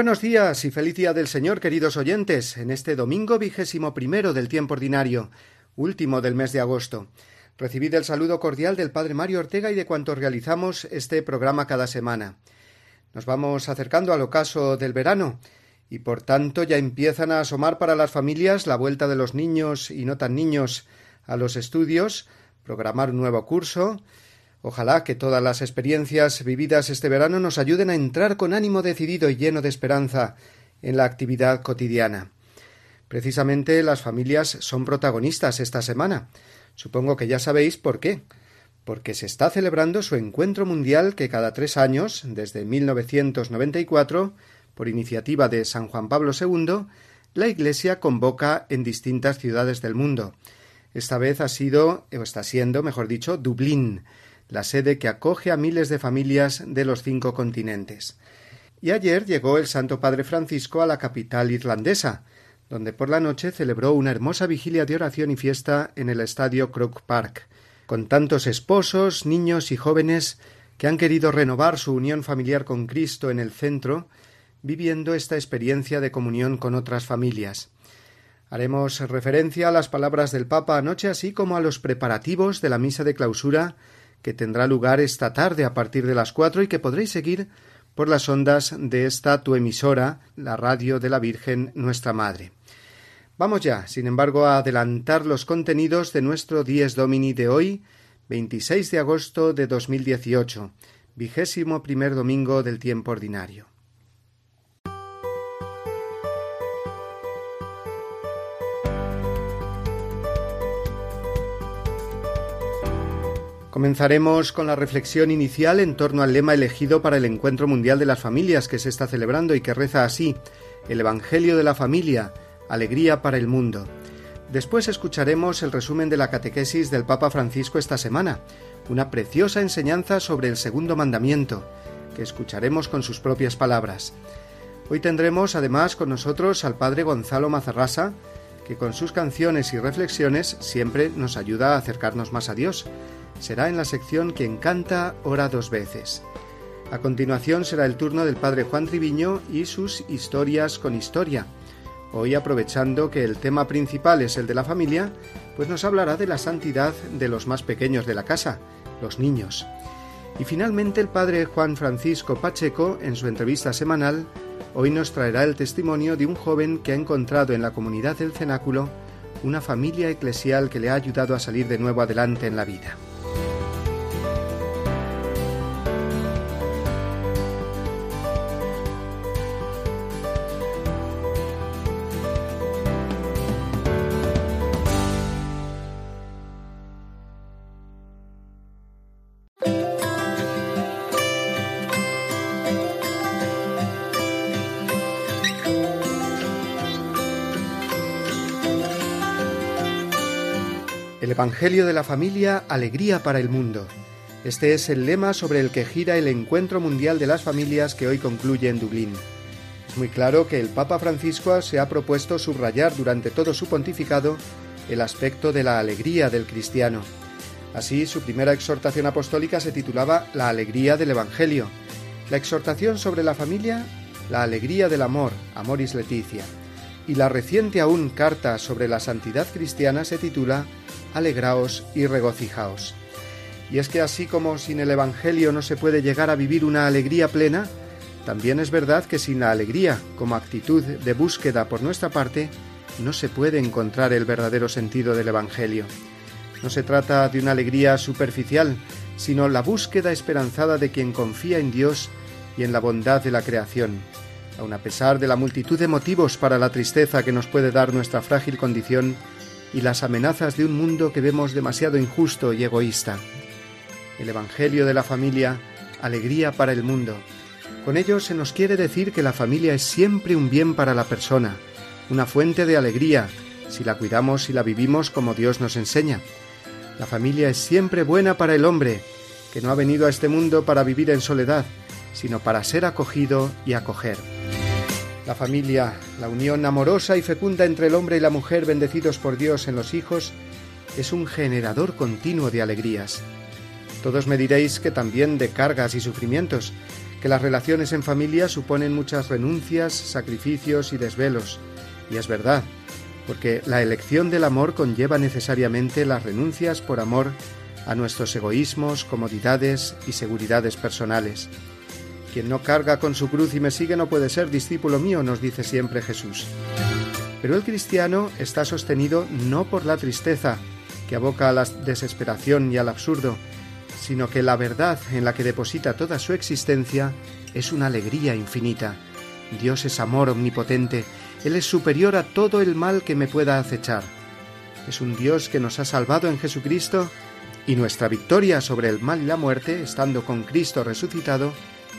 Buenos días y feliz día del Señor, queridos oyentes, en este domingo vigésimo primero del tiempo ordinario, último del mes de agosto. Recibid el saludo cordial del Padre Mario Ortega y de cuantos realizamos este programa cada semana. Nos vamos acercando al ocaso del verano y por tanto ya empiezan a asomar para las familias la vuelta de los niños y no tan niños a los estudios, programar un nuevo curso, Ojalá que todas las experiencias vividas este verano nos ayuden a entrar con ánimo decidido y lleno de esperanza en la actividad cotidiana. Precisamente las familias son protagonistas esta semana. Supongo que ya sabéis por qué. Porque se está celebrando su encuentro mundial que cada tres años, desde 1994, por iniciativa de San Juan Pablo II, la Iglesia convoca en distintas ciudades del mundo. Esta vez ha sido, o está siendo, mejor dicho, Dublín, la sede que acoge a miles de familias de los cinco continentes. Y ayer llegó el Santo Padre Francisco a la capital irlandesa, donde por la noche celebró una hermosa vigilia de oración y fiesta en el estadio Croke Park, con tantos esposos, niños y jóvenes que han querido renovar su unión familiar con Cristo en el centro, viviendo esta experiencia de comunión con otras familias. Haremos referencia a las palabras del Papa anoche, así como a los preparativos de la misa de clausura que tendrá lugar esta tarde a partir de las cuatro y que podréis seguir por las ondas de esta tu emisora, la radio de la Virgen Nuestra Madre. Vamos ya, sin embargo, a adelantar los contenidos de nuestro Dies Domini de hoy, 26 de agosto de 2018, vigésimo primer domingo del tiempo ordinario. Comenzaremos con la reflexión inicial en torno al lema elegido para el Encuentro Mundial de las Familias que se está celebrando y que reza así El Evangelio de la Familia, Alegría para el Mundo. Después escucharemos el resumen de la catequesis del Papa Francisco esta semana, una preciosa enseñanza sobre el segundo mandamiento, que escucharemos con sus propias palabras. Hoy tendremos además con nosotros al Padre Gonzalo Mazarrasa, que con sus canciones y reflexiones siempre nos ayuda a acercarnos más a Dios será en la sección Quien canta ora dos veces. A continuación será el turno del padre Juan Triviño y sus historias con historia. Hoy aprovechando que el tema principal es el de la familia, pues nos hablará de la santidad de los más pequeños de la casa, los niños. Y finalmente el padre Juan Francisco Pacheco, en su entrevista semanal, hoy nos traerá el testimonio de un joven que ha encontrado en la comunidad del cenáculo una familia eclesial que le ha ayudado a salir de nuevo adelante en la vida. Evangelio de la Familia, Alegría para el Mundo. Este es el lema sobre el que gira el Encuentro Mundial de las Familias que hoy concluye en Dublín. Muy claro que el Papa Francisco se ha propuesto subrayar durante todo su pontificado el aspecto de la alegría del cristiano. Así, su primera exhortación apostólica se titulaba La alegría del Evangelio. La exhortación sobre la familia, la alegría del amor, Amoris Leticia. Y la reciente aún carta sobre la santidad cristiana se titula alegraos y regocijaos. Y es que así como sin el Evangelio no se puede llegar a vivir una alegría plena, también es verdad que sin la alegría como actitud de búsqueda por nuestra parte, no se puede encontrar el verdadero sentido del Evangelio. No se trata de una alegría superficial, sino la búsqueda esperanzada de quien confía en Dios y en la bondad de la creación. Aun a pesar de la multitud de motivos para la tristeza que nos puede dar nuestra frágil condición, y las amenazas de un mundo que vemos demasiado injusto y egoísta. El Evangelio de la familia, alegría para el mundo. Con ello se nos quiere decir que la familia es siempre un bien para la persona, una fuente de alegría, si la cuidamos y la vivimos como Dios nos enseña. La familia es siempre buena para el hombre, que no ha venido a este mundo para vivir en soledad, sino para ser acogido y acoger. La familia, la unión amorosa y fecunda entre el hombre y la mujer bendecidos por Dios en los hijos, es un generador continuo de alegrías. Todos me diréis que también de cargas y sufrimientos, que las relaciones en familia suponen muchas renuncias, sacrificios y desvelos. Y es verdad, porque la elección del amor conlleva necesariamente las renuncias por amor a nuestros egoísmos, comodidades y seguridades personales. Quien no carga con su cruz y me sigue no puede ser discípulo mío, nos dice siempre Jesús. Pero el cristiano está sostenido no por la tristeza, que aboca a la desesperación y al absurdo, sino que la verdad en la que deposita toda su existencia es una alegría infinita. Dios es amor omnipotente, Él es superior a todo el mal que me pueda acechar. Es un Dios que nos ha salvado en Jesucristo y nuestra victoria sobre el mal y la muerte, estando con Cristo resucitado,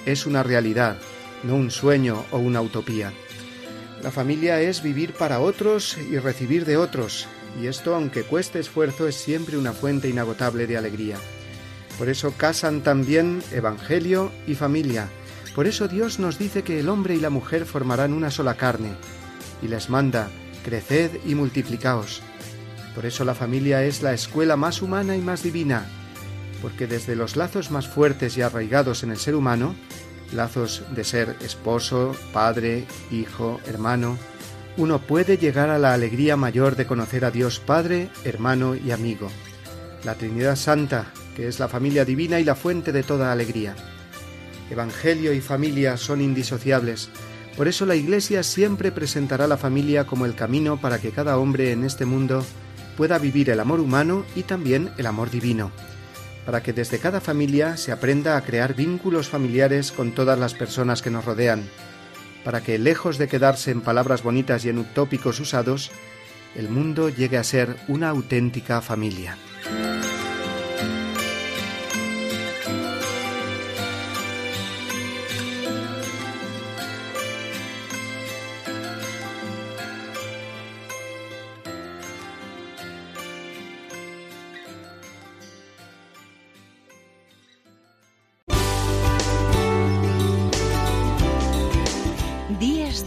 es una realidad, no un sueño o una utopía. La familia es vivir para otros y recibir de otros, y esto, aunque cueste esfuerzo, es siempre una fuente inagotable de alegría. Por eso casan también Evangelio y familia. Por eso Dios nos dice que el hombre y la mujer formarán una sola carne, y les manda, creced y multiplicaos. Por eso la familia es la escuela más humana y más divina, porque desde los lazos más fuertes y arraigados en el ser humano, lazos de ser esposo, padre, hijo, hermano, uno puede llegar a la alegría mayor de conocer a Dios Padre, hermano y amigo, la Trinidad Santa, que es la familia divina y la fuente de toda alegría. Evangelio y familia son indisociables, por eso la Iglesia siempre presentará la familia como el camino para que cada hombre en este mundo pueda vivir el amor humano y también el amor divino, para que desde cada familia se aprenda a crear vínculos familiares con todas las personas que nos rodean, para que, lejos de quedarse en palabras bonitas y en utópicos usados, el mundo llegue a ser una auténtica familia.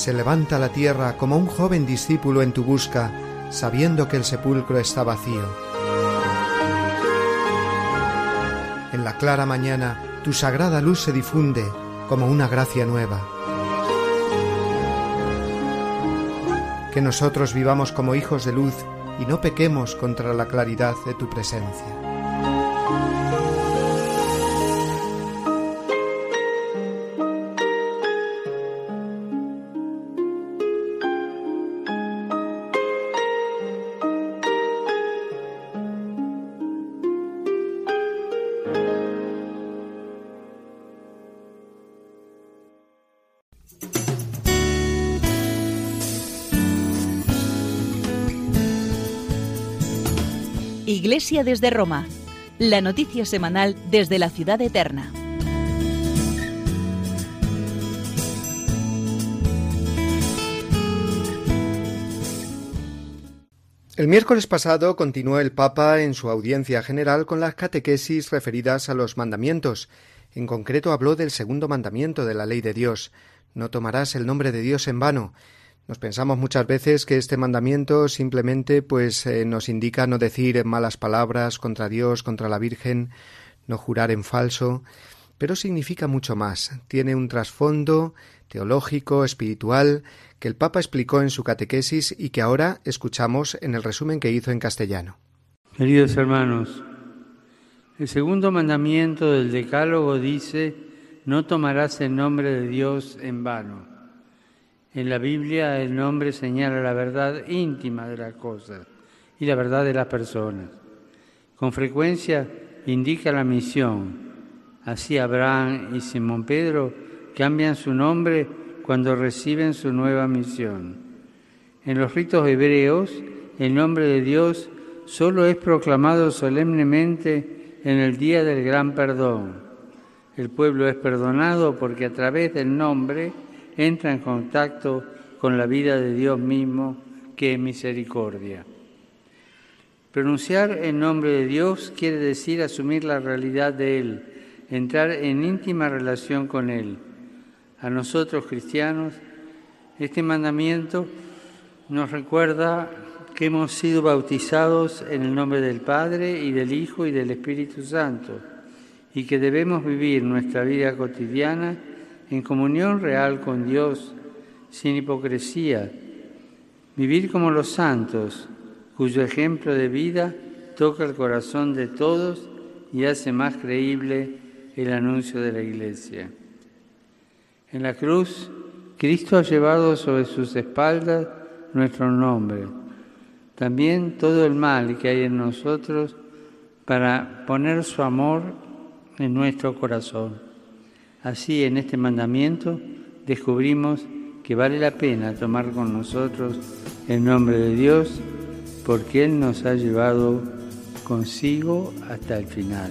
Se levanta la tierra como un joven discípulo en tu busca, sabiendo que el sepulcro está vacío. En la clara mañana tu sagrada luz se difunde como una gracia nueva. Que nosotros vivamos como hijos de luz y no pequemos contra la claridad de tu presencia. Iglesia desde Roma, la noticia semanal desde la ciudad eterna. El miércoles pasado continuó el Papa en su audiencia general con las catequesis referidas a los mandamientos. En concreto habló del segundo mandamiento de la ley de Dios. No tomarás el nombre de Dios en vano. Nos pensamos muchas veces que este mandamiento simplemente pues eh, nos indica no decir malas palabras contra Dios, contra la Virgen, no jurar en falso, pero significa mucho más. Tiene un trasfondo teológico, espiritual, que el Papa explicó en su catequesis y que ahora escuchamos en el resumen que hizo en castellano. Queridos hermanos, el segundo mandamiento del Decálogo dice, no tomarás el nombre de Dios en vano. En la Biblia el nombre señala la verdad íntima de las cosas y la verdad de las personas. Con frecuencia indica la misión. Así Abraham y Simón Pedro cambian su nombre cuando reciben su nueva misión. En los ritos hebreos, el nombre de Dios solo es proclamado solemnemente en el día del gran perdón. El pueblo es perdonado porque a través del nombre entra en contacto con la vida de Dios mismo, que es misericordia. Pronunciar el nombre de Dios quiere decir asumir la realidad de Él, entrar en íntima relación con Él a nosotros cristianos, este mandamiento nos recuerda que hemos sido bautizados en el nombre del Padre y del Hijo y del Espíritu Santo y que debemos vivir nuestra vida cotidiana en comunión real con Dios, sin hipocresía, vivir como los santos, cuyo ejemplo de vida toca el corazón de todos y hace más creíble el anuncio de la Iglesia. En la cruz, Cristo ha llevado sobre sus espaldas nuestro nombre, también todo el mal que hay en nosotros para poner su amor en nuestro corazón. Así en este mandamiento descubrimos que vale la pena tomar con nosotros el nombre de Dios porque Él nos ha llevado consigo hasta el final.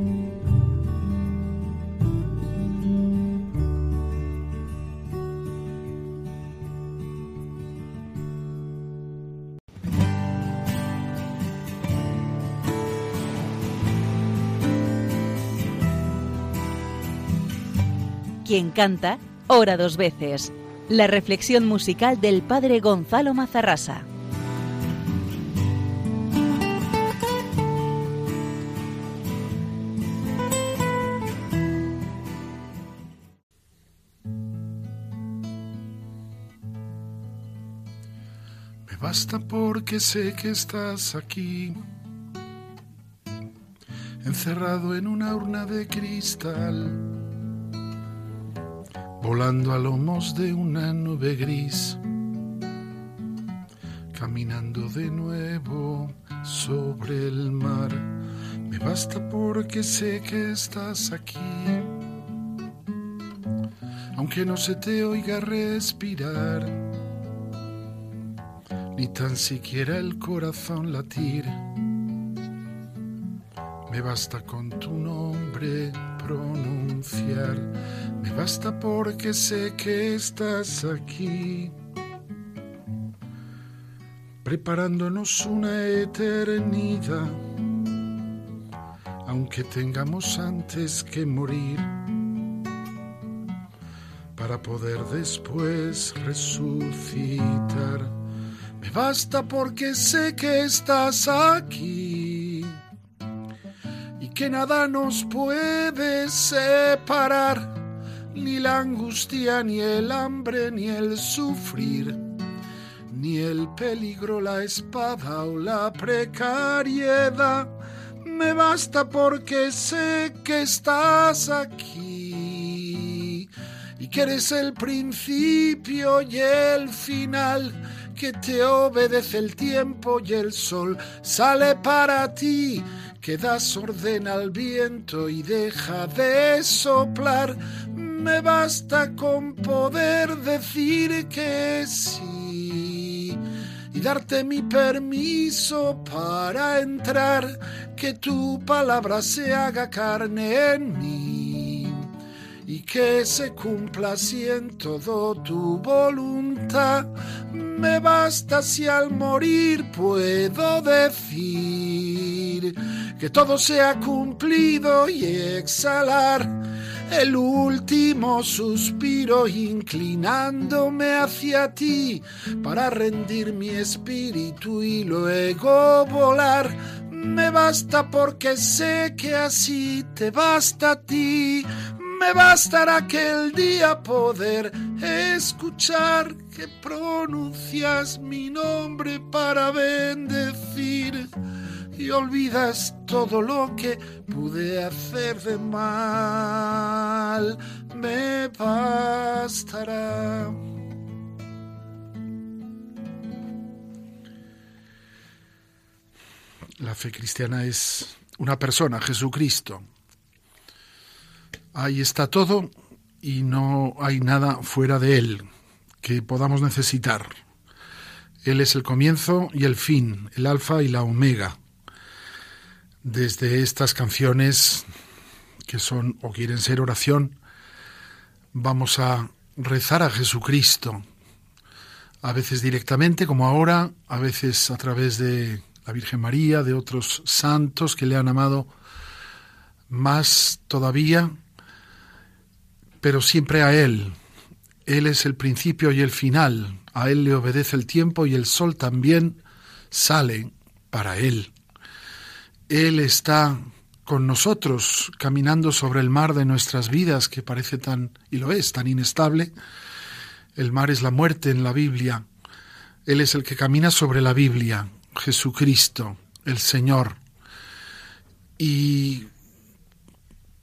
Quien canta, ora dos veces. La reflexión musical del padre Gonzalo Mazarrasa. Me basta porque sé que estás aquí, encerrado en una urna de cristal volando a lomos de una nube gris, caminando de nuevo sobre el mar. Me basta porque sé que estás aquí, aunque no se te oiga respirar, ni tan siquiera el corazón latir. Me basta con tu nombre pronunciar me basta porque sé que estás aquí, preparándonos una eternidad, aunque tengamos antes que morir, para poder después resucitar. Me basta porque sé que estás aquí. Que nada nos puede separar, ni la angustia, ni el hambre, ni el sufrir, ni el peligro, la espada o la precariedad. Me basta porque sé que estás aquí y que eres el principio y el final que te obedece el tiempo y el sol sale para ti, que das orden al viento y deja de soplar. Me basta con poder decir que sí y darte mi permiso para entrar, que tu palabra se haga carne en mí y que se cumpla así en todo tu voluntad. Me basta si al morir puedo decir que todo se ha cumplido y exhalar el último suspiro inclinándome hacia ti para rendir mi espíritu y luego volar. Me basta porque sé que así te basta a ti me bastará aquel día poder escuchar que pronuncias mi nombre para bendecir y olvidas todo lo que pude hacer de mal. Me bastará. La fe cristiana es una persona, Jesucristo, Ahí está todo y no hay nada fuera de Él que podamos necesitar. Él es el comienzo y el fin, el alfa y la omega. Desde estas canciones que son o quieren ser oración, vamos a rezar a Jesucristo, a veces directamente como ahora, a veces a través de la Virgen María, de otros santos que le han amado más todavía pero siempre a Él. Él es el principio y el final. A Él le obedece el tiempo y el sol también sale para Él. Él está con nosotros caminando sobre el mar de nuestras vidas que parece tan, y lo es, tan inestable. El mar es la muerte en la Biblia. Él es el que camina sobre la Biblia, Jesucristo, el Señor. Y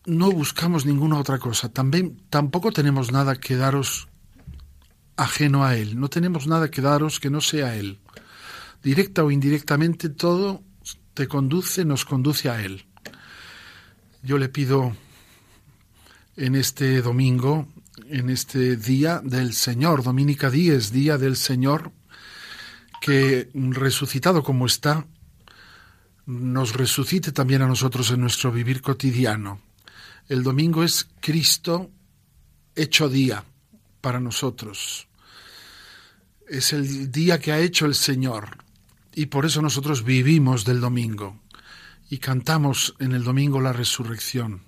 no buscamos ninguna otra cosa. También, tampoco tenemos nada que daros ajeno a Él. No tenemos nada que daros que no sea Él. Directa o indirectamente, todo te conduce, nos conduce a Él. Yo le pido en este domingo, en este día del Señor, Dominica Díez, día del Señor, que resucitado como está, nos resucite también a nosotros en nuestro vivir cotidiano el domingo es Cristo hecho día para nosotros. Es el día que ha hecho el Señor y por eso nosotros vivimos del domingo y cantamos en el domingo la resurrección.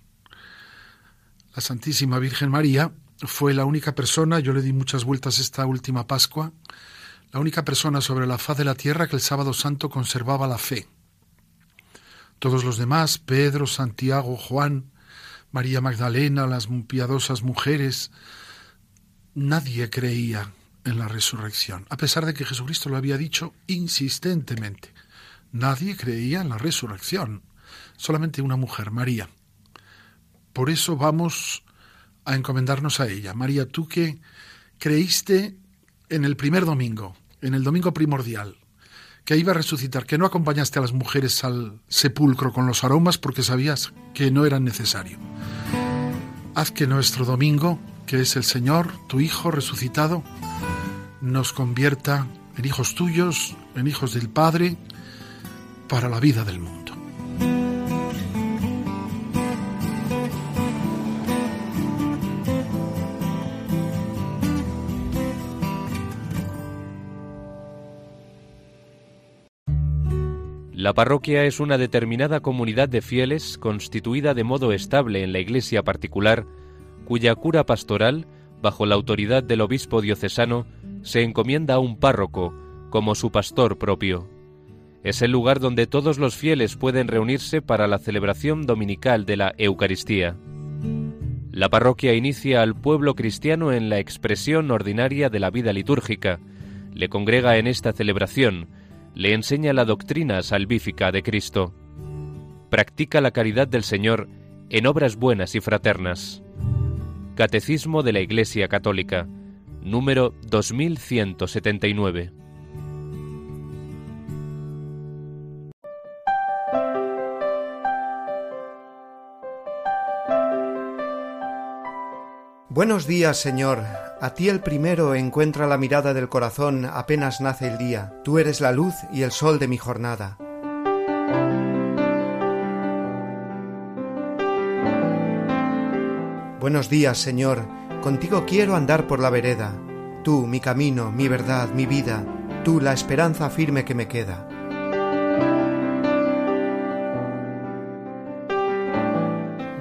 La Santísima Virgen María fue la única persona, yo le di muchas vueltas esta última Pascua, la única persona sobre la faz de la tierra que el sábado santo conservaba la fe. Todos los demás, Pedro, Santiago, Juan, María Magdalena, las piadosas mujeres, nadie creía en la resurrección, a pesar de que Jesucristo lo había dicho insistentemente. Nadie creía en la resurrección, solamente una mujer, María. Por eso vamos a encomendarnos a ella. María, tú que creíste en el primer domingo, en el domingo primordial, que iba a resucitar, que no acompañaste a las mujeres al sepulcro con los aromas porque sabías que no era necesario. Haz que nuestro domingo, que es el Señor, tu Hijo resucitado, nos convierta en hijos tuyos, en hijos del Padre, para la vida del mundo. La parroquia es una determinada comunidad de fieles constituida de modo estable en la iglesia particular, cuya cura pastoral, bajo la autoridad del obispo diocesano, se encomienda a un párroco como su pastor propio. Es el lugar donde todos los fieles pueden reunirse para la celebración dominical de la Eucaristía. La parroquia inicia al pueblo cristiano en la expresión ordinaria de la vida litúrgica, le congrega en esta celebración, le enseña la doctrina salvífica de Cristo, practica la caridad del Señor en obras buenas y fraternas. Catecismo de la Iglesia Católica, número 2179. Buenos días, Señor. A ti el primero encuentra la mirada del corazón apenas nace el día. Tú eres la luz y el sol de mi jornada. Buenos días, Señor. Contigo quiero andar por la vereda. Tú, mi camino, mi verdad, mi vida. Tú, la esperanza firme que me queda.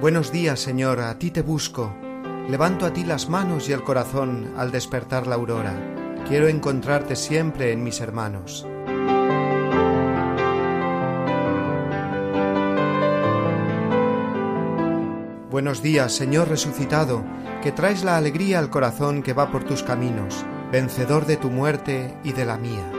Buenos días, Señor. A ti te busco. Levanto a ti las manos y el corazón al despertar la aurora. Quiero encontrarte siempre en mis hermanos. Buenos días, Señor resucitado, que traes la alegría al corazón que va por tus caminos, vencedor de tu muerte y de la mía.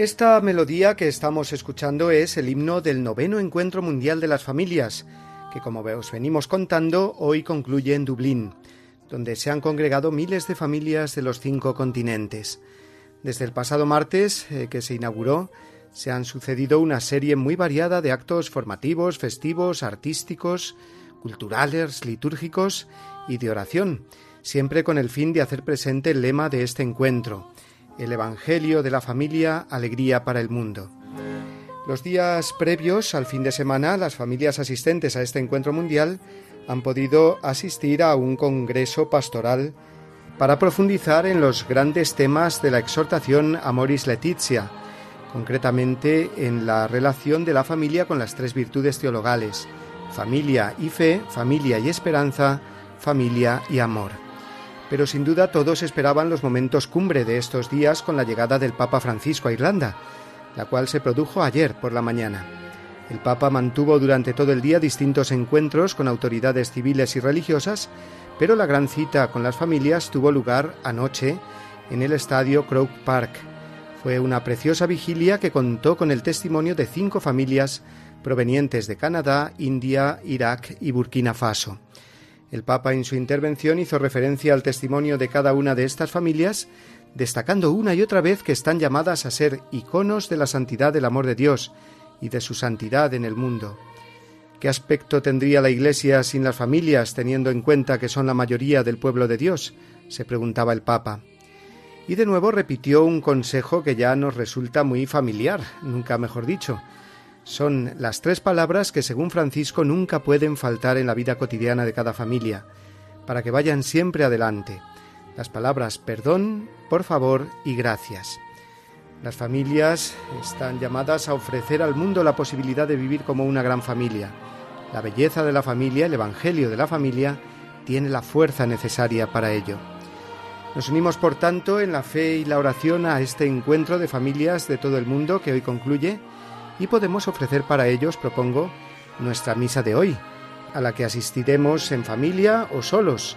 Esta melodía que estamos escuchando es el himno del noveno Encuentro Mundial de las Familias, que como os venimos contando, hoy concluye en Dublín, donde se han congregado miles de familias de los cinco continentes. Desde el pasado martes, eh, que se inauguró, se han sucedido una serie muy variada de actos formativos, festivos, artísticos, culturales, litúrgicos y de oración, siempre con el fin de hacer presente el lema de este encuentro, el Evangelio de la familia, alegría para el mundo. Los días previos al fin de semana, las familias asistentes a este encuentro mundial han podido asistir a un congreso pastoral para profundizar en los grandes temas de la exhortación Amoris Letizia, concretamente en la relación de la familia con las tres virtudes teologales, familia y fe, familia y esperanza, familia y amor pero sin duda todos esperaban los momentos cumbre de estos días con la llegada del Papa Francisco a Irlanda, la cual se produjo ayer por la mañana. El Papa mantuvo durante todo el día distintos encuentros con autoridades civiles y religiosas, pero la gran cita con las familias tuvo lugar anoche en el estadio Croke Park. Fue una preciosa vigilia que contó con el testimonio de cinco familias provenientes de Canadá, India, Irak y Burkina Faso. El Papa en su intervención hizo referencia al testimonio de cada una de estas familias, destacando una y otra vez que están llamadas a ser iconos de la santidad del amor de Dios y de su santidad en el mundo. ¿Qué aspecto tendría la Iglesia sin las familias, teniendo en cuenta que son la mayoría del pueblo de Dios? se preguntaba el Papa. Y de nuevo repitió un consejo que ya nos resulta muy familiar, nunca mejor dicho, son las tres palabras que, según Francisco, nunca pueden faltar en la vida cotidiana de cada familia, para que vayan siempre adelante. Las palabras perdón, por favor y gracias. Las familias están llamadas a ofrecer al mundo la posibilidad de vivir como una gran familia. La belleza de la familia, el Evangelio de la familia, tiene la fuerza necesaria para ello. Nos unimos, por tanto, en la fe y la oración a este encuentro de familias de todo el mundo que hoy concluye y podemos ofrecer para ellos, propongo, nuestra misa de hoy, a la que asistiremos en familia o solos,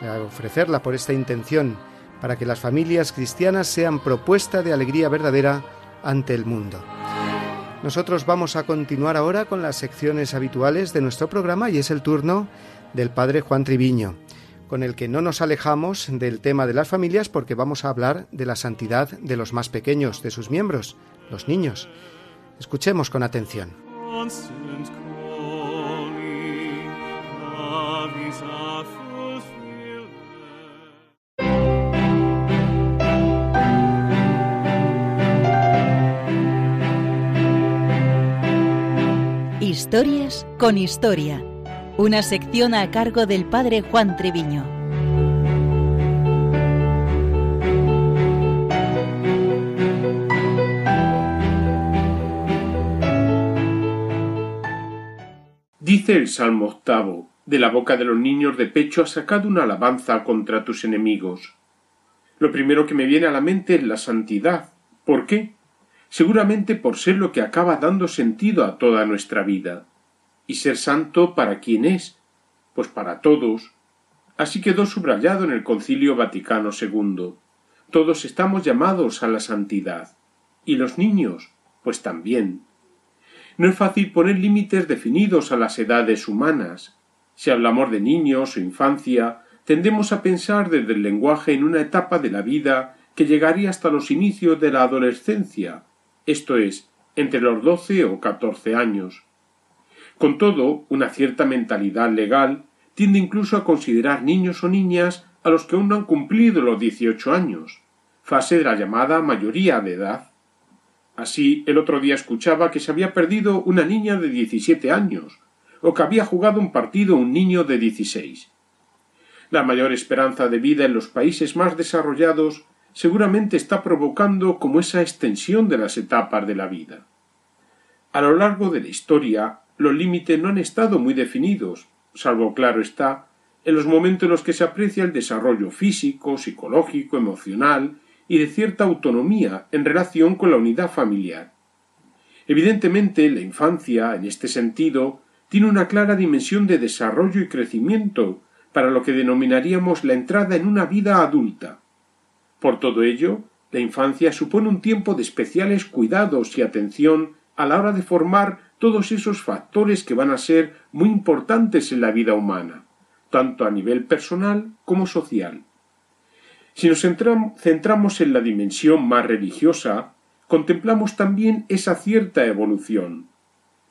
a ofrecerla por esta intención, para que las familias cristianas sean propuesta de alegría verdadera ante el mundo. Nosotros vamos a continuar ahora con las secciones habituales de nuestro programa y es el turno del Padre Juan Triviño, con el que no nos alejamos del tema de las familias porque vamos a hablar de la santidad de los más pequeños, de sus miembros, los niños. Escuchemos con atención. Historias con Historia, una sección a cargo del padre Juan Treviño. Dice el Salmo octavo, de la boca de los niños de pecho has sacado una alabanza contra tus enemigos. Lo primero que me viene a la mente es la santidad. ¿Por qué? seguramente por ser lo que acaba dando sentido a toda nuestra vida. Y ser santo para quién es, pues para todos. Así quedó subrayado en el Concilio Vaticano II. Todos estamos llamados a la santidad. Y los niños, pues también. No es fácil poner límites definidos a las edades humanas. Si hablamos de niños o infancia, tendemos a pensar desde el lenguaje en una etapa de la vida que llegaría hasta los inicios de la adolescencia, esto es, entre los doce o catorce años. Con todo, una cierta mentalidad legal tiende incluso a considerar niños o niñas a los que aún no han cumplido los dieciocho años, fase de la llamada mayoría de edad. Así, el otro día escuchaba que se había perdido una niña de diecisiete años, o que había jugado un partido un niño de dieciséis. La mayor esperanza de vida en los países más desarrollados seguramente está provocando como esa extensión de las etapas de la vida. A lo largo de la historia, los límites no han estado muy definidos, salvo claro está, en los momentos en los que se aprecia el desarrollo físico, psicológico, emocional y de cierta autonomía en relación con la unidad familiar. Evidentemente, la infancia, en este sentido, tiene una clara dimensión de desarrollo y crecimiento para lo que denominaríamos la entrada en una vida adulta, por todo ello, la infancia supone un tiempo de especiales cuidados y atención a la hora de formar todos esos factores que van a ser muy importantes en la vida humana, tanto a nivel personal como social. Si nos centramos en la dimensión más religiosa, contemplamos también esa cierta evolución.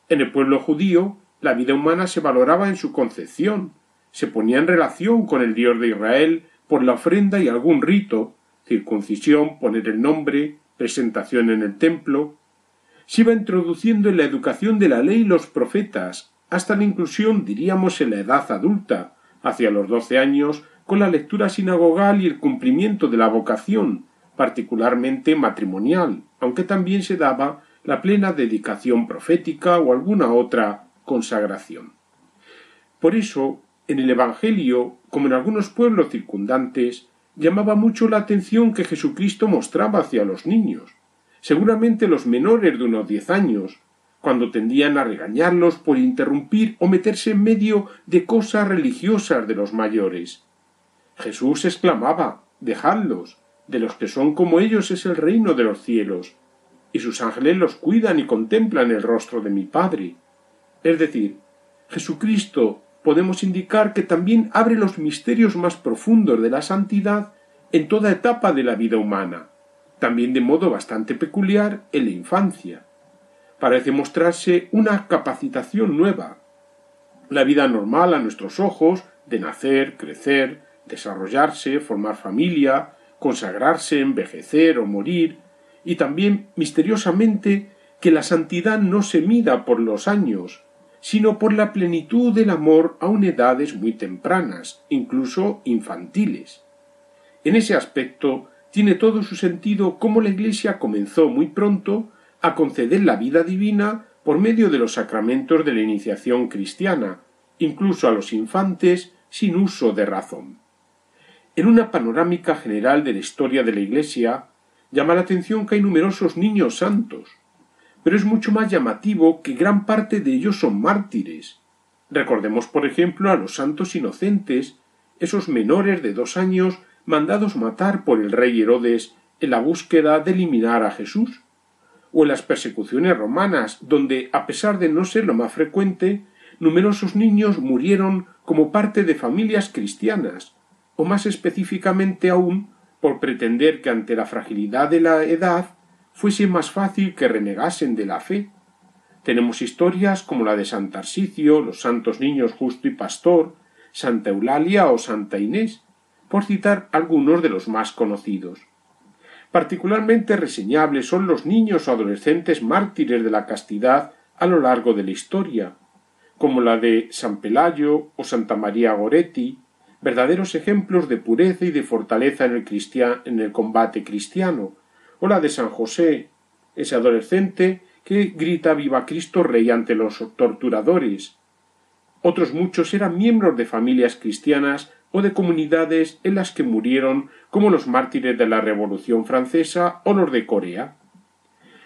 En el pueblo judío, la vida humana se valoraba en su concepción, se ponía en relación con el Dios de Israel por la ofrenda y algún rito, circuncisión, poner el nombre, presentación en el templo, se iba introduciendo en la educación de la ley los profetas, hasta la inclusión, diríamos, en la edad adulta, hacia los doce años, con la lectura sinagogal y el cumplimiento de la vocación, particularmente matrimonial, aunque también se daba la plena dedicación profética o alguna otra consagración. Por eso, en el Evangelio, como en algunos pueblos circundantes, llamaba mucho la atención que Jesucristo mostraba hacia los niños, seguramente los menores de unos diez años, cuando tendían a regañarlos por interrumpir o meterse en medio de cosas religiosas de los mayores. Jesús exclamaba Dejadlos, de los que son como ellos es el reino de los cielos, y sus ángeles los cuidan y contemplan el rostro de mi Padre. Es decir, Jesucristo podemos indicar que también abre los misterios más profundos de la santidad en toda etapa de la vida humana, también de modo bastante peculiar en la infancia. Parece mostrarse una capacitación nueva. La vida normal a nuestros ojos, de nacer, crecer, desarrollarse, formar familia, consagrarse, envejecer o morir, y también misteriosamente que la santidad no se mida por los años, sino por la plenitud del amor aun edades muy tempranas, incluso infantiles. En ese aspecto tiene todo su sentido cómo la Iglesia comenzó muy pronto a conceder la vida divina por medio de los sacramentos de la iniciación cristiana, incluso a los infantes sin uso de razón. En una panorámica general de la historia de la Iglesia, llama la atención que hay numerosos niños santos, pero es mucho más llamativo que gran parte de ellos son mártires. Recordemos, por ejemplo, a los santos inocentes, esos menores de dos años mandados matar por el rey Herodes en la búsqueda de eliminar a Jesús, o en las persecuciones romanas, donde, a pesar de no ser lo más frecuente, numerosos niños murieron como parte de familias cristianas, o más específicamente aún por pretender que ante la fragilidad de la edad fuese más fácil que renegasen de la fe. Tenemos historias como la de San Tarsicio, los santos niños Justo y Pastor, Santa Eulalia o Santa Inés, por citar algunos de los más conocidos. Particularmente reseñables son los niños o adolescentes mártires de la castidad a lo largo de la historia, como la de San Pelayo o Santa María Goretti, verdaderos ejemplos de pureza y de fortaleza en el, en el combate cristiano, o la de San José, ese adolescente que grita viva Cristo Rey ante los torturadores. Otros muchos eran miembros de familias cristianas o de comunidades en las que murieron como los mártires de la Revolución francesa o los de Corea.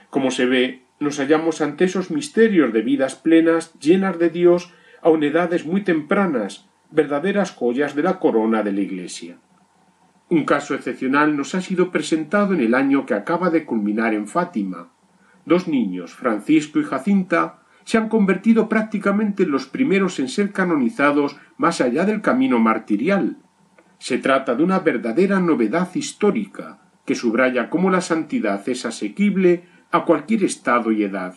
Como se ve, nos hallamos ante esos misterios de vidas plenas llenas de Dios a edades muy tempranas, verdaderas joyas de la corona de la Iglesia. Un caso excepcional nos ha sido presentado en el año que acaba de culminar en Fátima. Dos niños, Francisco y Jacinta, se han convertido prácticamente en los primeros en ser canonizados más allá del camino martirial. Se trata de una verdadera novedad histórica, que subraya cómo la santidad es asequible a cualquier estado y edad.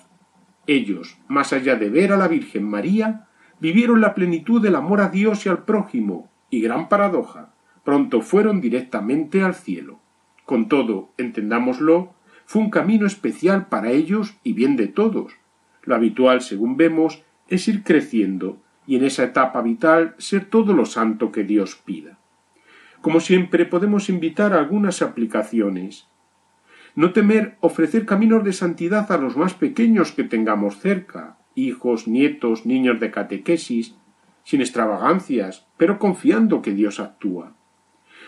Ellos, más allá de ver a la Virgen María, vivieron la plenitud del amor a Dios y al prójimo, y gran paradoja, pronto fueron directamente al cielo. Con todo, entendámoslo, fue un camino especial para ellos y bien de todos. Lo habitual, según vemos, es ir creciendo y en esa etapa vital ser todo lo santo que Dios pida. Como siempre, podemos invitar a algunas aplicaciones. No temer ofrecer caminos de santidad a los más pequeños que tengamos cerca, hijos, nietos, niños de catequesis, sin extravagancias, pero confiando que Dios actúa.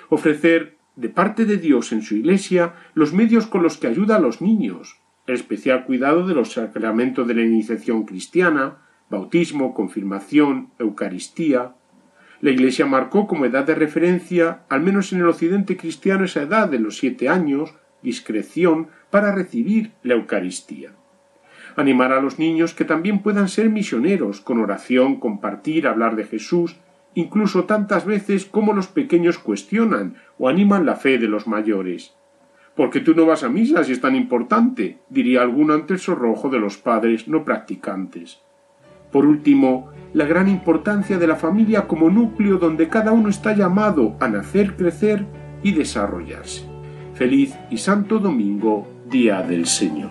Ofrecer de parte de Dios en su Iglesia los medios con los que ayuda a los niños, el especial cuidado de los sacramentos de la iniciación cristiana, bautismo, confirmación, Eucaristía. La Iglesia marcó como edad de referencia, al menos en el occidente cristiano, esa edad de los siete años, discreción, para recibir la Eucaristía animar a los niños que también puedan ser misioneros, con oración, compartir, hablar de Jesús, incluso tantas veces como los pequeños cuestionan o animan la fe de los mayores. ¿Por qué tú no vas a misa si es tan importante? diría alguno ante el sorrojo de los padres no practicantes. Por último, la gran importancia de la familia como núcleo donde cada uno está llamado a nacer, crecer y desarrollarse. Feliz y Santo Domingo, Día del Señor.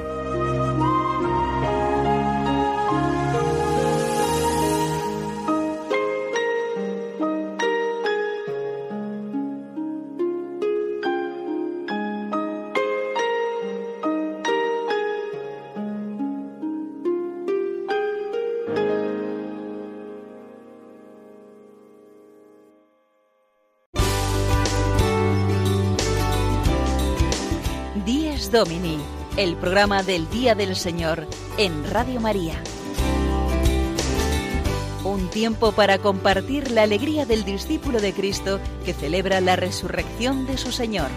Domini, el programa del Día del Señor en Radio María. Un tiempo para compartir la alegría del discípulo de Cristo que celebra la resurrección de su Señor.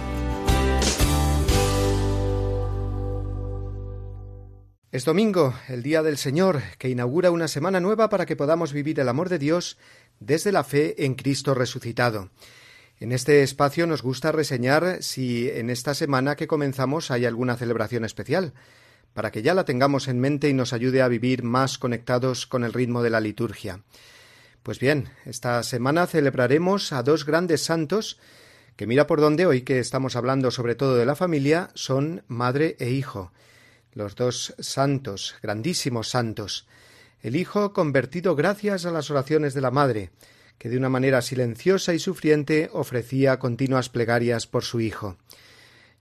Es domingo, el Día del Señor, que inaugura una semana nueva para que podamos vivir el amor de Dios desde la fe en Cristo resucitado. En este espacio nos gusta reseñar si en esta semana que comenzamos hay alguna celebración especial, para que ya la tengamos en mente y nos ayude a vivir más conectados con el ritmo de la liturgia. Pues bien, esta semana celebraremos a dos grandes santos que mira por donde hoy que estamos hablando sobre todo de la familia son madre e hijo. Los dos santos, grandísimos santos. El hijo convertido gracias a las oraciones de la madre, que de una manera silenciosa y sufriente ofrecía continuas plegarias por su hijo.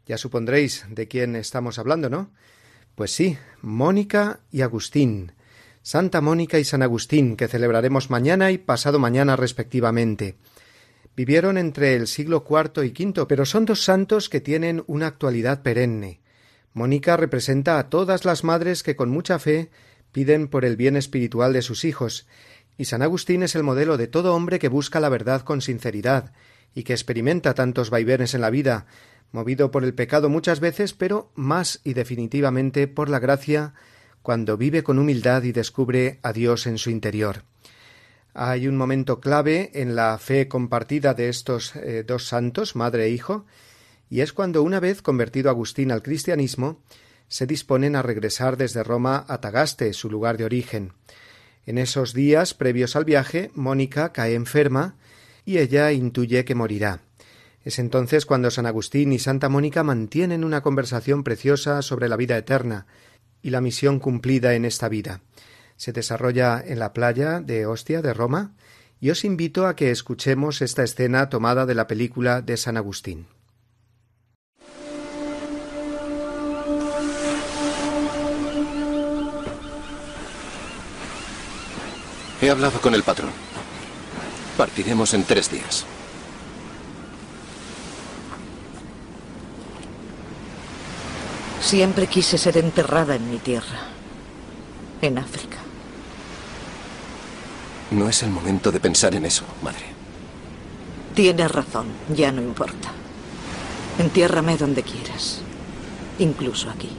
Ya supondréis de quién estamos hablando, ¿no? Pues sí, Mónica y Agustín. Santa Mónica y San Agustín, que celebraremos mañana y pasado mañana respectivamente. Vivieron entre el siglo IV y V, pero son dos santos que tienen una actualidad perenne. Mónica representa a todas las madres que con mucha fe piden por el bien espiritual de sus hijos, y San Agustín es el modelo de todo hombre que busca la verdad con sinceridad y que experimenta tantos vaivenes en la vida, movido por el pecado muchas veces, pero más y definitivamente por la gracia, cuando vive con humildad y descubre a Dios en su interior. Hay un momento clave en la fe compartida de estos eh, dos santos, madre e hijo, y es cuando una vez convertido Agustín al cristianismo, se disponen a regresar desde Roma a Tagaste, su lugar de origen. En esos días previos al viaje, Mónica cae enferma y ella intuye que morirá. Es entonces cuando San Agustín y Santa Mónica mantienen una conversación preciosa sobre la vida eterna y la misión cumplida en esta vida. Se desarrolla en la playa de Ostia de Roma y os invito a que escuchemos esta escena tomada de la película de San Agustín. He hablado con el patrón. Partiremos en tres días. Siempre quise ser enterrada en mi tierra, en África. No es el momento de pensar en eso, madre. Tienes razón, ya no importa. Entiérrame donde quieras, incluso aquí.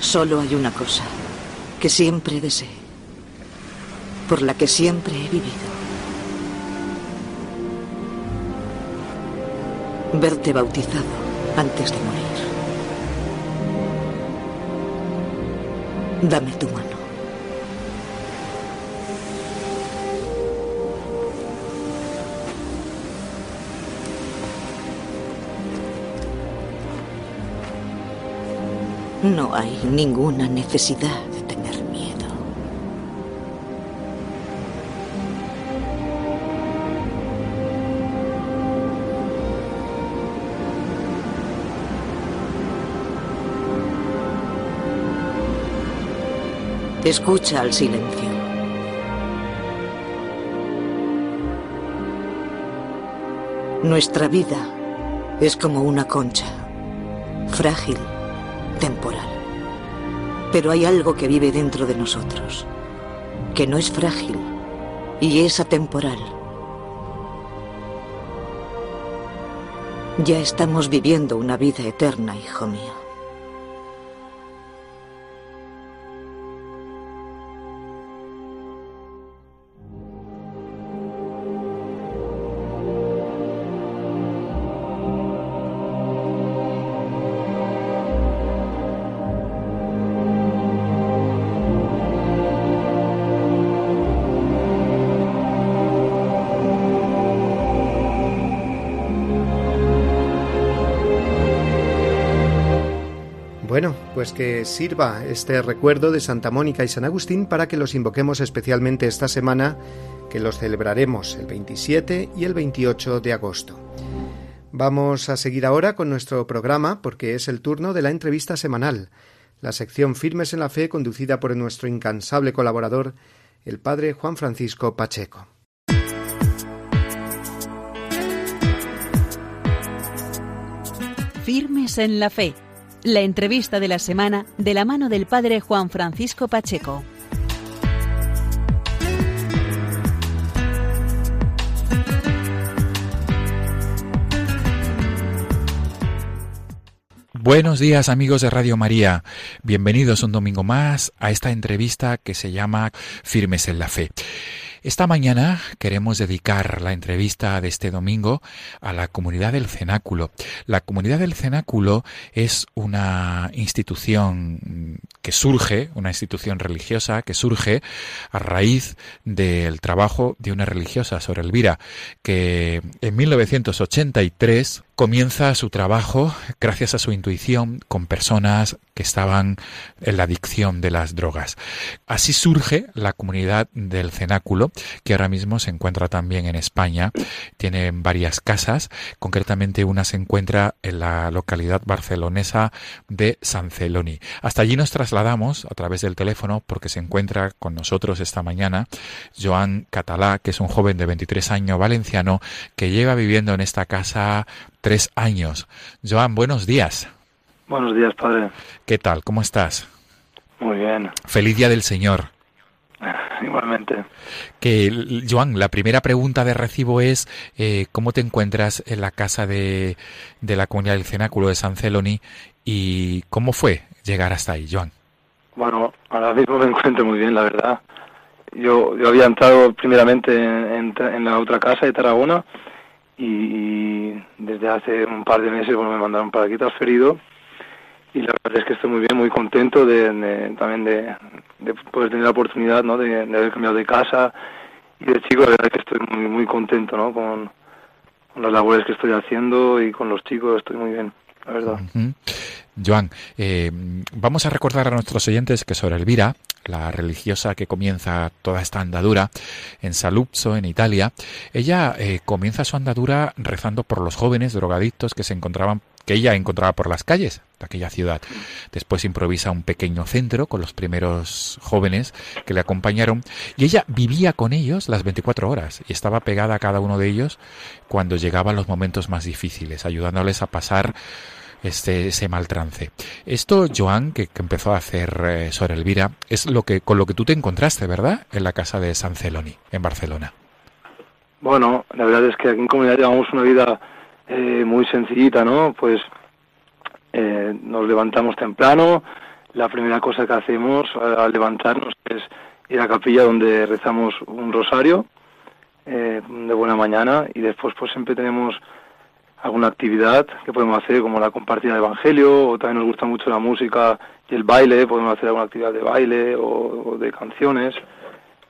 Solo hay una cosa que siempre deseé, por la que siempre he vivido. Verte bautizado antes de morir. Dame tu mano. No hay ninguna necesidad Escucha al silencio. Nuestra vida es como una concha, frágil, temporal. Pero hay algo que vive dentro de nosotros, que no es frágil y es atemporal. Ya estamos viviendo una vida eterna, hijo mío. Pues que sirva este recuerdo de Santa Mónica y San Agustín para que los invoquemos especialmente esta semana, que los celebraremos el 27 y el 28 de agosto. Vamos a seguir ahora con nuestro programa porque es el turno de la entrevista semanal, la sección Firmes en la Fe conducida por nuestro incansable colaborador, el padre Juan Francisco Pacheco. Firmes en la Fe la entrevista de la semana de la mano del padre Juan Francisco Pacheco. Buenos días amigos de Radio María, bienvenidos un domingo más a esta entrevista que se llama Firmes en la Fe. Esta mañana queremos dedicar la entrevista de este domingo a la comunidad del cenáculo. La comunidad del cenáculo es una institución que surge, una institución religiosa que surge a raíz del trabajo de una religiosa, Sor Elvira, que en 1983 comienza su trabajo gracias a su intuición con personas que estaban en la adicción de las drogas. Así surge la comunidad del cenáculo, que ahora mismo se encuentra también en España. Tiene varias casas, concretamente una se encuentra en la localidad barcelonesa de San Celoni. Hasta allí nos trasladamos a través del teléfono porque se encuentra con nosotros esta mañana Joan Catalá, que es un joven de 23 años valenciano que lleva viviendo en esta casa tres años. Joan, buenos días. Buenos días, padre. ¿Qué tal? ¿Cómo estás? Muy bien. Feliz Día del Señor. Igualmente. Que, Joan, la primera pregunta de recibo es eh, ¿cómo te encuentras en la casa de, de la comunidad del Cenáculo de San Celoni y cómo fue llegar hasta ahí, Joan? Bueno, ahora mismo me encuentro muy bien, la verdad. Yo, yo había entrado primeramente en, en la otra casa de Tarragona y, desde hace un par de meses me mandaron para aquí transferido y la verdad es que estoy muy bien, muy contento de, también de, poder tener la oportunidad ¿no? de, haber cambiado de casa y de chico la verdad es que estoy muy muy contento ¿no? con, las labores que estoy haciendo y con los chicos estoy muy bien, la verdad. Joan, eh, vamos a recordar a nuestros oyentes que sobre Elvira, la religiosa que comienza toda esta andadura en Saluzzo, en Italia, ella eh, comienza su andadura rezando por los jóvenes drogadictos que se encontraban que ella encontraba por las calles de aquella ciudad. Después improvisa un pequeño centro con los primeros jóvenes que le acompañaron y ella vivía con ellos las 24 horas y estaba pegada a cada uno de ellos cuando llegaban los momentos más difíciles, ayudándoles a pasar este, ese mal trance. Esto, Joan, que, empezó a hacer eh, Sor Elvira, es lo que, con lo que tú te encontraste, ¿verdad? En la casa de San Celoni, en Barcelona. Bueno, la verdad es que aquí en comunidad llevamos una vida eh, muy sencillita, ¿no? Pues eh, nos levantamos temprano, la primera cosa que hacemos al levantarnos es ir a la capilla donde rezamos un rosario de buena mañana y después pues siempre tenemos alguna actividad que podemos hacer, como la compartida de evangelio, o también nos gusta mucho la música y el baile, podemos hacer alguna actividad de baile o, de canciones.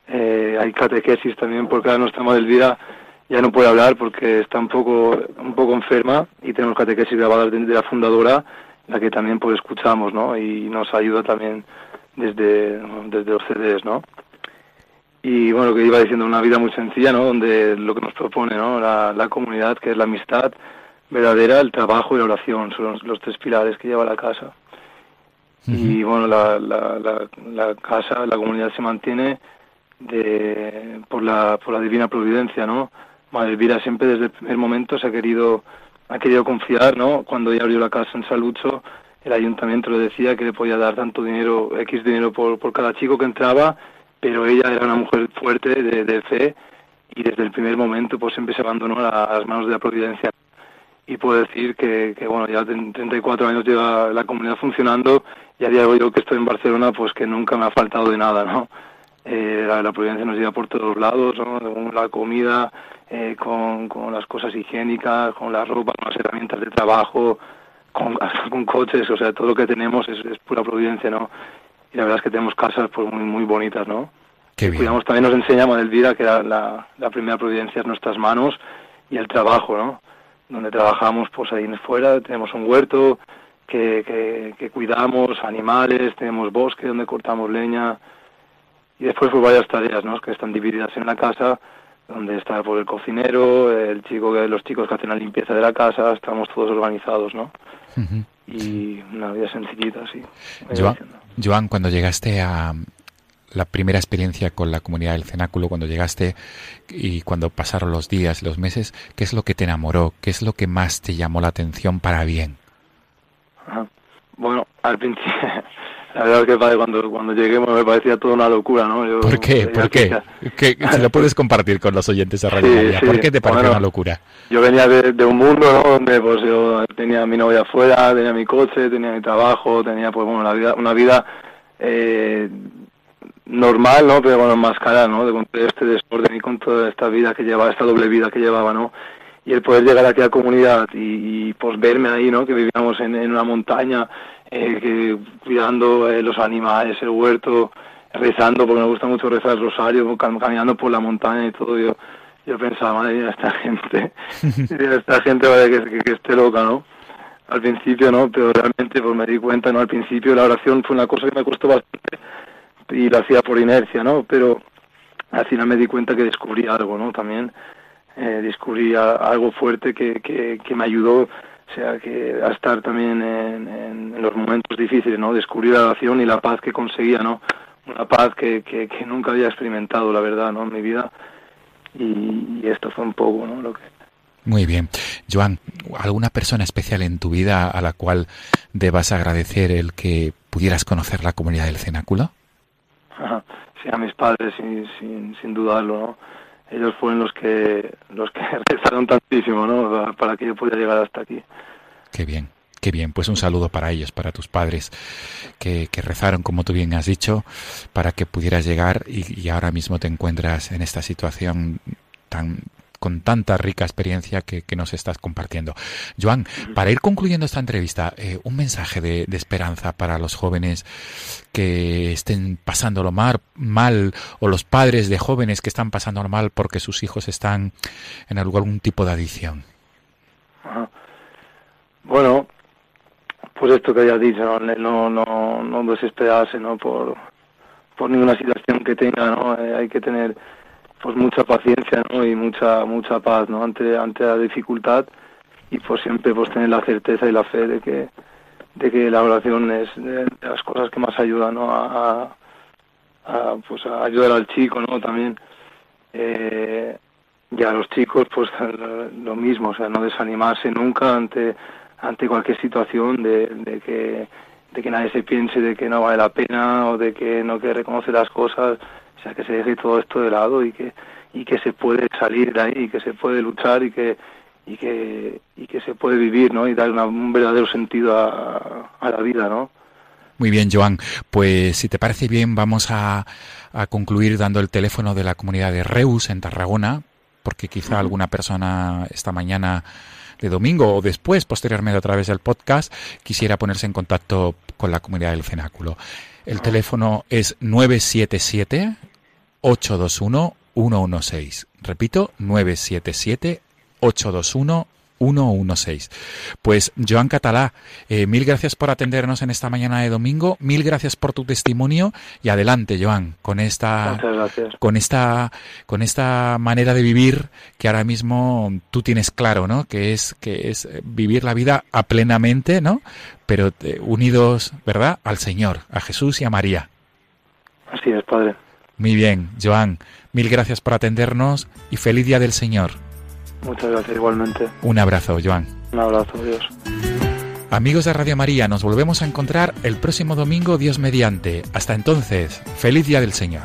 Eh, hay catequesis también, porque ahora nuestra madre Elvira ya no puede hablar porque está un poco, un poco enferma y tenemos catequesis grabadas de, la fundadora, la que también pues escuchamos, ¿no? Y nos ayuda también desde, desde los CDs, ¿no? y bueno, que iba diciendo, una vida muy sencilla, ¿no? Donde lo que nos propone, ¿no? La, la comunidad, que es la amistad, verdadera, el trabajo y la oración, son los, tres pilares que lleva la casa. Y bueno, la, la, la, casa, la comunidad se mantiene de, por, la, por la divina providencia, ¿no? Madre Elvira siempre desde el primer momento se ha querido, ha querido confiar, ¿no? Cuando ella abrió la casa en Salucho, el ayuntamiento le decía que le podía dar tanto dinero, X dinero por, por cada chico que entraba, pero ella era una mujer fuerte de, de fe y desde el primer momento pues siempre se abandonó a las manos de la providencia y puedo decir que, que bueno, ya 34 años lleva la comunidad funcionando y a día de hoy yo que estoy en Barcelona, pues que nunca me ha faltado de nada, ¿no? Eh, la, providencia nos lleva por todos lados, ¿no? la comida, eh, con, con las cosas higiénicas, con la ropa, con las herramientas de trabajo, con, con coches, o sea, todo lo que tenemos es, es, pura providencia, ¿no? Y la verdad es que tenemos casas pues muy muy bonitas, ¿no? Qué bien. Cuidamos, también nos enseña Madelvira que la, la, la primera providencia es nuestras manos y el trabajo, ¿no? Donde trabajamos pues ahí fuera, tenemos un huerto que, que, cuidamos, animales, tenemos bosque donde cortamos leña y después pues varias tareas ¿no? que están divididas en la casa donde está por pues, el cocinero, el chico, los chicos que hacen la limpieza de la casa, estamos todos organizados, ¿no? Y una vida sencillita, sí. Joan, Joan, cuando llegaste a, la primera experiencia con la comunidad del cenáculo, cuando llegaste y cuando pasaron los días, los meses, ¿qué es lo que te enamoró? ¿Qué es lo que más te llamó la atención para bien? Bueno, al principio, la verdad es que cuando, cuando llegué me parecía toda una locura, ¿no? Yo, ¿Por qué? ¿Por qué? Si lo puedes compartir con los oyentes de Radio ¿Por qué te pareció una locura? Yo venía de, un mundo, ¿no? Donde pues yo tenía a mi novia afuera, tenía mi coche, tenía mi trabajo, tenía pues bueno, la vida, una vida eh, normal, ¿no? Pero bueno, cara, ¿no? De con todo este desorden y con toda esta vida que llevaba, esta doble vida que llevaba, ¿no? Y el poder llegar aquí a la comunidad y, pues verme ahí, ¿no? Que vivíamos en, una montaña, eh, que, cuidando eh, los animales, el huerto, rezando, porque me gusta mucho rezar el rosario, caminando por la montaña y todo. Yo, yo pensaba, madre mía, esta gente, esta gente vaya que, que, esté loca, ¿no? Al principio, ¿no? Pero realmente pues me di cuenta, ¿no? Al principio la oración fue una cosa que me costó bastante y lo hacía por inercia, ¿no? Pero al final me di cuenta que descubrí algo, ¿no? También eh, descubrí algo fuerte que, que, que, me ayudó, o sea, que a estar también en, los momentos difíciles, ¿no? Descubrí la oración y la paz que conseguía, ¿no? Una paz que, que, que nunca había experimentado, la verdad, ¿no? En mi vida. Y, y esto fue un poco, ¿no? Lo que, muy bien. Joan, ¿alguna persona especial en tu vida a la cual debas agradecer el que pudieras conocer la comunidad del cenáculo? Sí, a mis padres, sin, sin, sin dudarlo. Ellos fueron los que, los que rezaron tantísimo, ¿no? Para que yo pudiera llegar hasta aquí. Qué bien. Qué bien, pues un saludo para ellos, para tus padres, que, rezaron, como tú bien has dicho, para que pudieras llegar y ahora mismo te encuentras en esta situación tan con tanta rica experiencia que, nos estás compartiendo. Joan, para ir concluyendo esta entrevista, eh, un mensaje de, esperanza para los jóvenes que estén pasándolo mal, mal, o los padres de jóvenes que están pasándolo mal porque sus hijos están en algún tipo de adicción. Bueno, pues esto que ya dicho, no, no, no desesperarse, ¿no? Por, por ninguna situación que tenga, ¿no? Eh, hay que tener pues mucha paciencia ¿no? y mucha mucha paz ¿no? ante ante la dificultad y pues siempre pues tener la certeza y la fe de que de que la oración es de las cosas que más ayudan ¿no? a, pues a ayudar al chico no también eh, y a los chicos pues lo mismo o sea no desanimarse nunca ante ante cualquier situación de, de que de que nadie se piense de que no vale la pena o de que no que reconoce las cosas sea, que se deje todo esto de lado y que, y que se puede salir de ahí, y que se puede luchar y que, y que, y que se puede vivir, ¿no? Y dar un verdadero sentido a, a la vida, ¿no? Muy bien, Joan. Pues si te parece bien, vamos a, a, concluir dando el teléfono de la comunidad de Reus en Tarragona, porque quizá alguna persona esta mañana de domingo o después, posteriormente a través del podcast, quisiera ponerse en contacto con la comunidad del cenáculo. El teléfono es 977 821-116. Repito, 977-821-116. 116. Pues Joan Catalá, eh, mil gracias por atendernos en esta mañana de domingo, mil gracias por tu testimonio y adelante, Joan, con esta con esta con esta manera de vivir que ahora mismo tú tienes claro, ¿no? Que es que es vivir la vida a plenamente, ¿no? Pero eh, unidos, ¿verdad? Al Señor, a Jesús y a María. Así es, Padre. Muy bien, Joan, mil gracias por atendernos y feliz día del Señor. Muchas gracias igualmente. Un abrazo, Joan. Un abrazo, Dios. Amigos de Radio María, nos volvemos a encontrar el próximo domingo, Dios mediante. Hasta entonces, feliz día del Señor.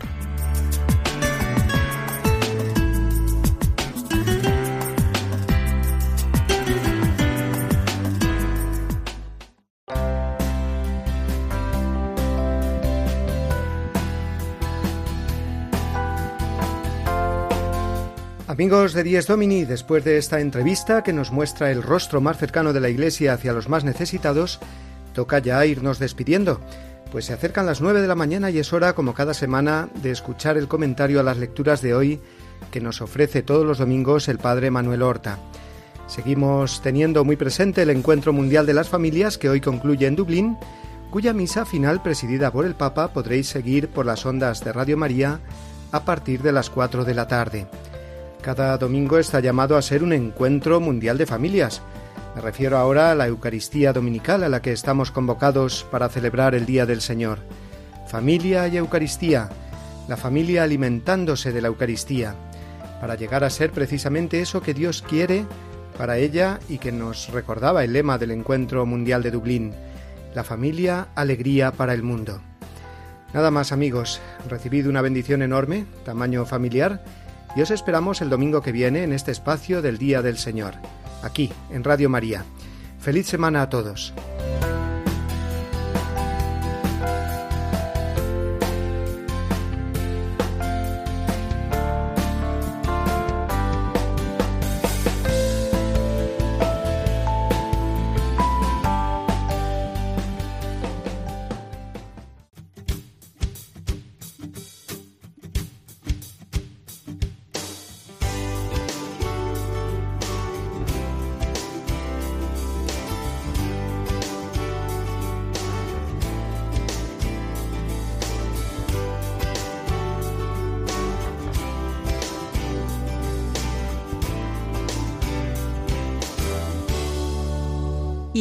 Amigos de Dies Domini, después de esta entrevista que nos muestra el rostro más cercano de la Iglesia hacia los más necesitados, toca ya irnos despidiendo, pues se acercan las nueve de la mañana y es hora, como cada semana, de escuchar el comentario a las lecturas de hoy que nos ofrece todos los domingos el Padre Manuel Horta. Seguimos teniendo muy presente el Encuentro Mundial de las Familias que hoy concluye en Dublín, cuya misa final presidida por el Papa podréis seguir por las ondas de Radio María a partir de las cuatro de la tarde. Cada domingo está llamado a ser un encuentro mundial de familias. Me refiero ahora a la Eucaristía Dominical a la que estamos convocados para celebrar el Día del Señor. Familia y Eucaristía, la familia alimentándose de la Eucaristía, para llegar a ser precisamente eso que Dios quiere para ella y que nos recordaba el lema del Encuentro Mundial de Dublín, la familia, alegría para el mundo. Nada más amigos, recibid una bendición enorme, tamaño familiar, y os esperamos el domingo que viene en este espacio del Día del Señor, aquí en Radio María. Feliz semana a todos.